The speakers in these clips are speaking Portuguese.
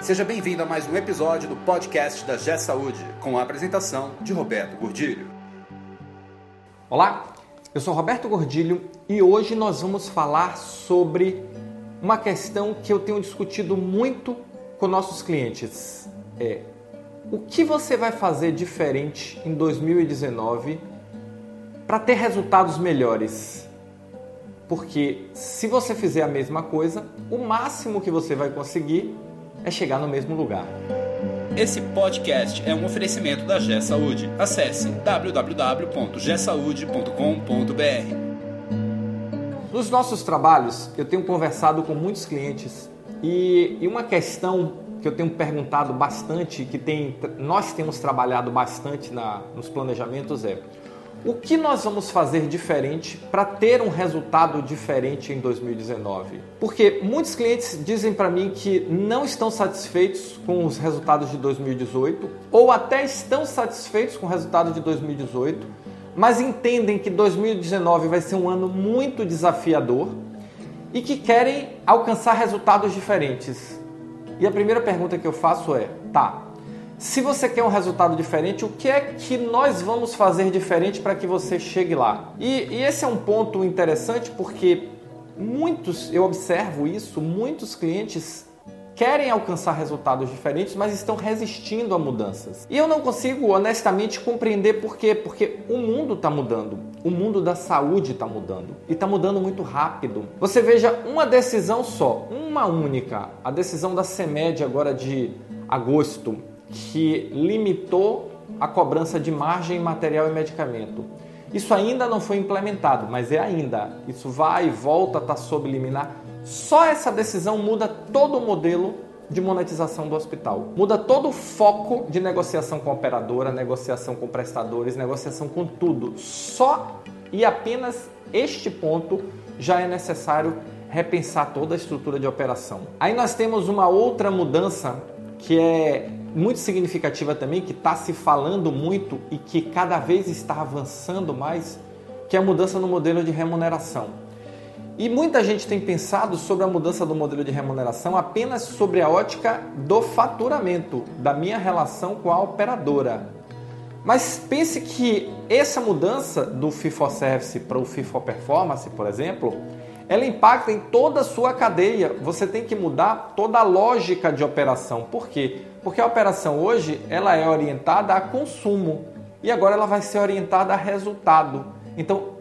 Seja bem-vindo a mais um episódio do podcast da G Saúde, com a apresentação de Roberto Gordilho. Olá, eu sou Roberto Gordilho e hoje nós vamos falar sobre uma questão que eu tenho discutido muito com nossos clientes. É o que você vai fazer diferente em 2019 para ter resultados melhores? Porque se você fizer a mesma coisa, o máximo que você vai conseguir é chegar no mesmo lugar. Esse podcast é um oferecimento da G Saúde. Acesse www.gsaude.com.br. Nos nossos trabalhos, eu tenho conversado com muitos clientes e, e uma questão que eu tenho perguntado bastante, que tem, nós temos trabalhado bastante na, nos planejamentos é o que nós vamos fazer diferente para ter um resultado diferente em 2019? Porque muitos clientes dizem para mim que não estão satisfeitos com os resultados de 2018 ou até estão satisfeitos com o resultado de 2018, mas entendem que 2019 vai ser um ano muito desafiador e que querem alcançar resultados diferentes. E a primeira pergunta que eu faço é: tá, se você quer um resultado diferente, o que é que nós vamos fazer diferente para que você chegue lá? E, e, esse é um ponto interessante porque muitos, eu observo isso, muitos clientes querem alcançar resultados diferentes, mas estão resistindo a mudanças. E eu não consigo honestamente compreender por quê, porque o mundo está mudando, o mundo da saúde está mudando e está mudando muito rápido. Você veja uma decisão só, uma única, a decisão da CEMED agora de agosto que limitou a cobrança de margem, material e medicamento. Isso ainda não foi implementado, mas é ainda. Isso vai e volta, está sob liminar. Só essa decisão muda todo o modelo de monetização do hospital. Muda todo o foco de negociação com a operadora, negociação com prestadores, negociação com tudo. Só e apenas este ponto já é necessário repensar toda a estrutura de operação. Aí nós temos uma outra mudança que é muito significativa também, que está se falando muito e que cada vez está avançando mais, que é a mudança no modelo de remuneração. E muita gente tem pensado sobre a mudança do modelo de remuneração apenas sobre a ótica do faturamento, da minha relação com a operadora. Mas pense que essa mudança do Fee for Service para o Fee for Performance, por exemplo, ela impacta em toda a sua cadeia. Você tem que mudar toda a lógica de operação. Por quê? Porque a operação hoje ela é orientada a consumo e agora ela vai ser orientada a resultado. Então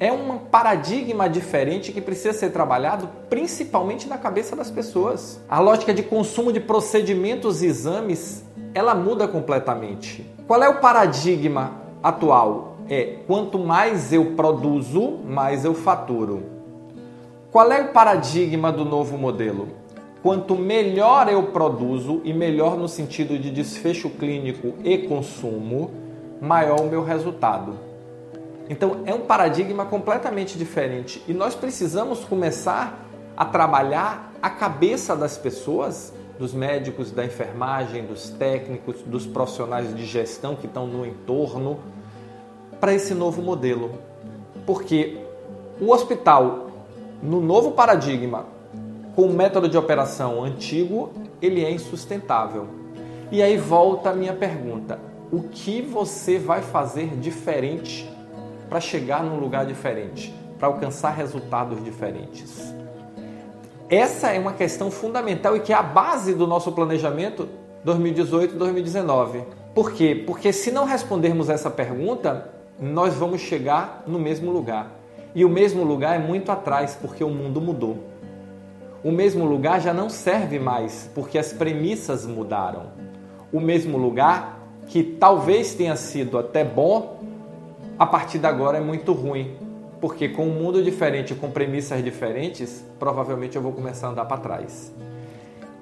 é um paradigma diferente que precisa ser trabalhado principalmente na cabeça das pessoas. A lógica de consumo de procedimentos e exames ela muda completamente. Qual é o paradigma atual? É quanto mais eu produzo, mais eu faturo. Qual é o paradigma do novo modelo? Quanto melhor eu produzo, e melhor no sentido de desfecho clínico e consumo, maior o meu resultado. Então é um paradigma completamente diferente e nós precisamos começar a trabalhar a cabeça das pessoas, dos médicos, da enfermagem, dos técnicos, dos profissionais de gestão que estão no entorno, para esse novo modelo. Porque o hospital no novo paradigma, com o método de operação antigo, ele é insustentável. E aí volta a minha pergunta: o que você vai fazer diferente para chegar num lugar diferente, para alcançar resultados diferentes? Essa é uma questão fundamental e que é a base do nosso planejamento 2018-2019. Por quê? Porque se não respondermos essa pergunta, nós vamos chegar no mesmo lugar. E o mesmo lugar é muito atrás, porque o mundo mudou. O mesmo lugar já não serve mais, porque as premissas mudaram. O mesmo lugar, que talvez tenha sido até bom, a partir de agora é muito ruim, porque com um mundo diferente, com premissas diferentes, provavelmente eu vou começar a andar para trás.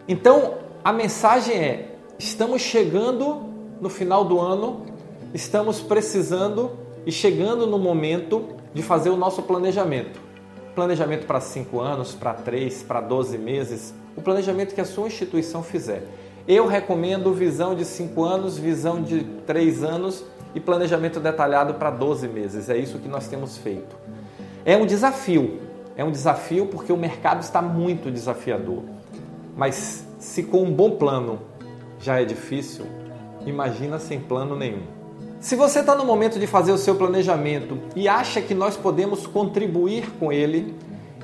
Então, a mensagem é: estamos chegando no final do ano, estamos precisando e chegando no momento de fazer o nosso planejamento. Planejamento para 5 anos, para 3, para 12 meses, o planejamento que a sua instituição fizer. Eu recomendo visão de 5 anos, visão de 3 anos e planejamento detalhado para 12 meses. É isso que nós temos feito. É um desafio, é um desafio porque o mercado está muito desafiador. Mas se com um bom plano já é difícil, imagina sem plano nenhum. Se você está no momento de fazer o seu planejamento e acha que nós podemos contribuir com ele,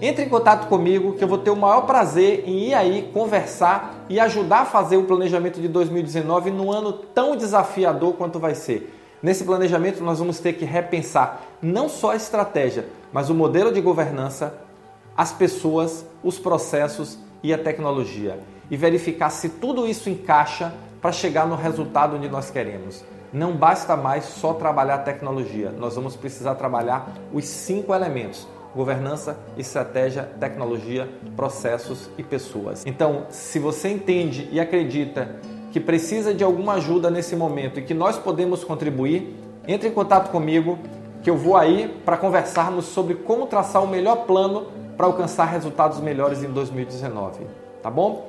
entre em contato comigo que eu vou ter o maior prazer em ir aí conversar e ajudar a fazer o planejamento de 2019 num ano tão desafiador quanto vai ser. Nesse planejamento nós vamos ter que repensar não só a estratégia, mas o modelo de governança, as pessoas, os processos e a tecnologia e verificar se tudo isso encaixa para chegar no resultado onde nós queremos. Não basta mais só trabalhar tecnologia, nós vamos precisar trabalhar os cinco elementos: governança, estratégia, tecnologia, processos e pessoas. Então, se você entende e acredita que precisa de alguma ajuda nesse momento e que nós podemos contribuir, entre em contato comigo que eu vou aí para conversarmos sobre como traçar o melhor plano para alcançar resultados melhores em 2019. Tá bom?